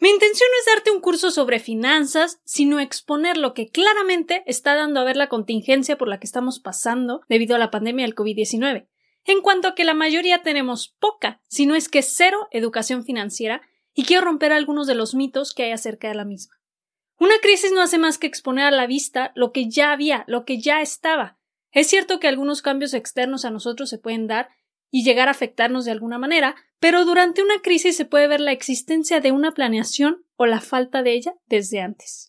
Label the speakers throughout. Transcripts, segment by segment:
Speaker 1: Mi intención no es darte un curso sobre finanzas, sino exponer lo que claramente está dando a ver la contingencia por la que estamos pasando debido a la pandemia del COVID-19, en cuanto a que la mayoría tenemos poca, si no es que cero educación financiera, y quiero romper algunos de los mitos que hay acerca de la misma. Una crisis no hace más que exponer a la vista lo que ya había, lo que ya estaba. Es cierto que algunos cambios externos a nosotros se pueden dar y llegar a afectarnos de alguna manera, pero durante una crisis se puede ver la existencia de una planeación o la falta de ella desde antes.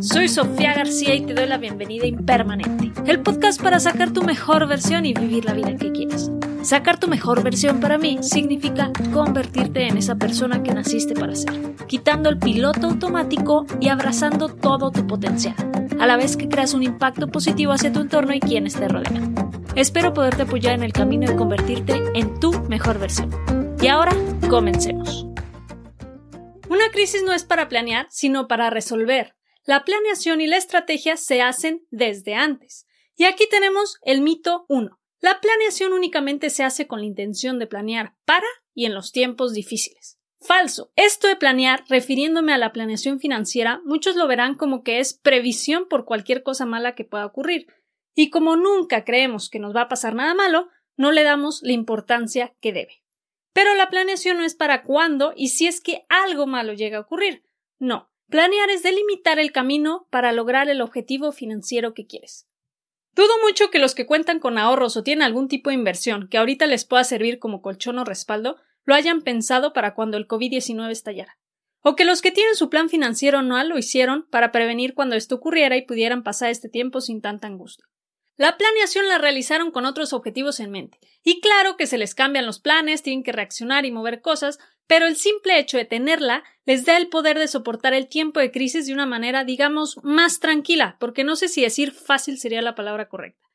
Speaker 1: Soy Sofía García y te doy la bienvenida Impermanente, el podcast para sacar tu mejor versión y vivir la vida que quieres. Sacar tu mejor versión para mí significa convertirte en esa persona que naciste para ser, quitando el piloto automático y abrazando todo tu potencial, a la vez que creas un impacto positivo hacia tu entorno y quienes te rodean. Espero poderte apoyar en el camino de convertirte en tu mejor versión. Y ahora, comencemos. Una crisis no es para planear, sino para resolver. La planeación y la estrategia se hacen desde antes. Y aquí tenemos el mito 1. La planeación únicamente se hace con la intención de planear para y en los tiempos difíciles. Falso. Esto de planear, refiriéndome a la planeación financiera, muchos lo verán como que es previsión por cualquier cosa mala que pueda ocurrir, y como nunca creemos que nos va a pasar nada malo, no le damos la importancia que debe. Pero la planeación no es para cuándo y si es que algo malo llega a ocurrir. No, planear es delimitar el camino para lograr el objetivo financiero que quieres. Dudo mucho que los que cuentan con ahorros o tienen algún tipo de inversión que ahorita les pueda servir como colchón o respaldo lo hayan pensado para cuando el COVID-19 estallara. O que los que tienen su plan financiero anual lo hicieron para prevenir cuando esto ocurriera y pudieran pasar este tiempo sin tanta angustia. La planeación la realizaron con otros objetivos en mente. Y claro que se les cambian los planes, tienen que reaccionar y mover cosas, pero el simple hecho de tenerla les da el poder de soportar el tiempo de crisis de una manera, digamos, más tranquila, porque no sé si decir fácil sería la palabra correcta.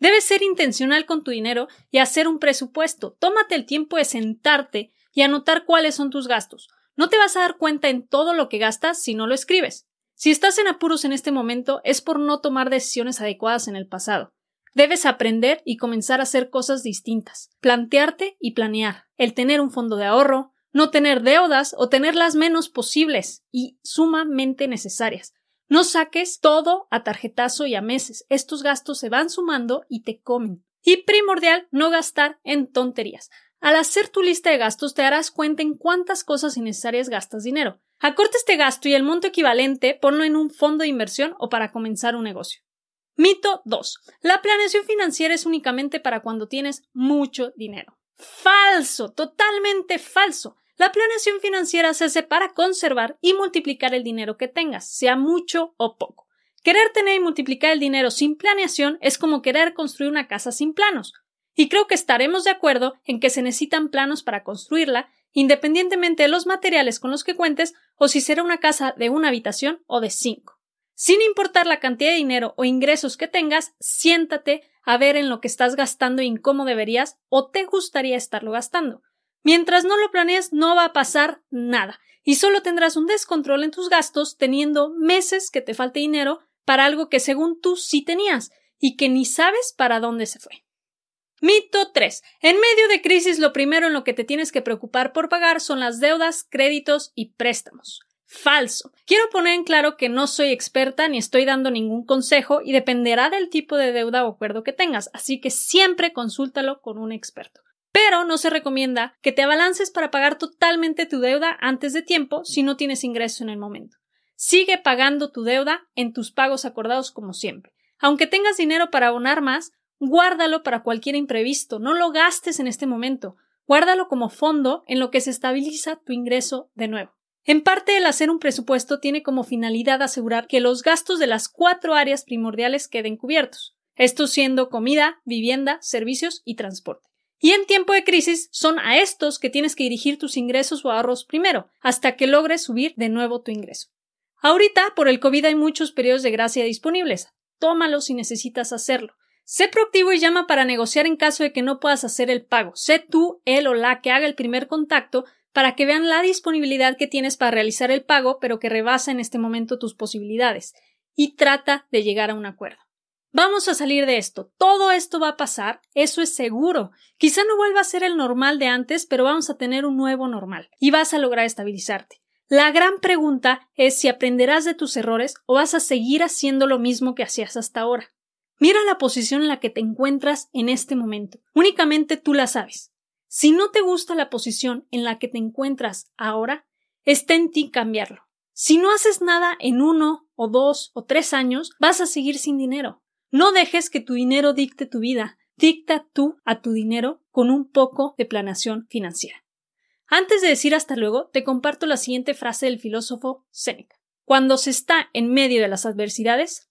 Speaker 1: Debes ser intencional con tu dinero y hacer un presupuesto. Tómate el tiempo de sentarte y anotar cuáles son tus gastos. No te vas a dar cuenta en todo lo que gastas si no lo escribes. Si estás en apuros en este momento es por no tomar decisiones adecuadas en el pasado. Debes aprender y comenzar a hacer cosas distintas, plantearte y planear, el tener un fondo de ahorro, no tener deudas o tener las menos posibles y sumamente necesarias. No saques todo a tarjetazo y a meses. Estos gastos se van sumando y te comen. Y primordial, no gastar en tonterías. Al hacer tu lista de gastos te darás cuenta en cuántas cosas innecesarias gastas dinero. Acorta este gasto y el monto equivalente ponlo en un fondo de inversión o para comenzar un negocio. Mito 2. La planeación financiera es únicamente para cuando tienes mucho dinero. Falso, totalmente falso. La planeación financiera se hace para conservar y multiplicar el dinero que tengas, sea mucho o poco. Querer tener y multiplicar el dinero sin planeación es como querer construir una casa sin planos. Y creo que estaremos de acuerdo en que se necesitan planos para construirla independientemente de los materiales con los que cuentes o si será una casa de una habitación o de cinco. Sin importar la cantidad de dinero o ingresos que tengas, siéntate a ver en lo que estás gastando y en cómo deberías o te gustaría estarlo gastando. Mientras no lo planees, no va a pasar nada y solo tendrás un descontrol en tus gastos teniendo meses que te falte dinero para algo que según tú sí tenías y que ni sabes para dónde se fue. Mito 3. En medio de crisis lo primero en lo que te tienes que preocupar por pagar son las deudas, créditos y préstamos. Falso. Quiero poner en claro que no soy experta ni estoy dando ningún consejo y dependerá del tipo de deuda o acuerdo que tengas, así que siempre consúltalo con un experto. Pero no se recomienda que te abalances para pagar totalmente tu deuda antes de tiempo si no tienes ingreso en el momento. Sigue pagando tu deuda en tus pagos acordados como siempre. Aunque tengas dinero para abonar más, Guárdalo para cualquier imprevisto, no lo gastes en este momento. Guárdalo como fondo en lo que se estabiliza tu ingreso de nuevo. En parte, el hacer un presupuesto tiene como finalidad asegurar que los gastos de las cuatro áreas primordiales queden cubiertos, esto siendo comida, vivienda, servicios y transporte. Y en tiempo de crisis son a estos que tienes que dirigir tus ingresos o ahorros primero, hasta que logres subir de nuevo tu ingreso. Ahorita, por el COVID hay muchos periodos de gracia disponibles. Tómalo si necesitas hacerlo. Sé proactivo y llama para negociar en caso de que no puedas hacer el pago. Sé tú, él o la que haga el primer contacto para que vean la disponibilidad que tienes para realizar el pago, pero que rebasa en este momento tus posibilidades. Y trata de llegar a un acuerdo. Vamos a salir de esto. Todo esto va a pasar, eso es seguro. Quizá no vuelva a ser el normal de antes, pero vamos a tener un nuevo normal y vas a lograr estabilizarte. La gran pregunta es si aprenderás de tus errores o vas a seguir haciendo lo mismo que hacías hasta ahora. Mira la posición en la que te encuentras en este momento. Únicamente tú la sabes. Si no te gusta la posición en la que te encuentras ahora, está en ti cambiarlo. Si no haces nada en uno o dos o tres años, vas a seguir sin dinero. No dejes que tu dinero dicte tu vida. Dicta tú a tu dinero con un poco de planeación financiera. Antes de decir hasta luego, te comparto la siguiente frase del filósofo Seneca. Cuando se está en medio de las adversidades,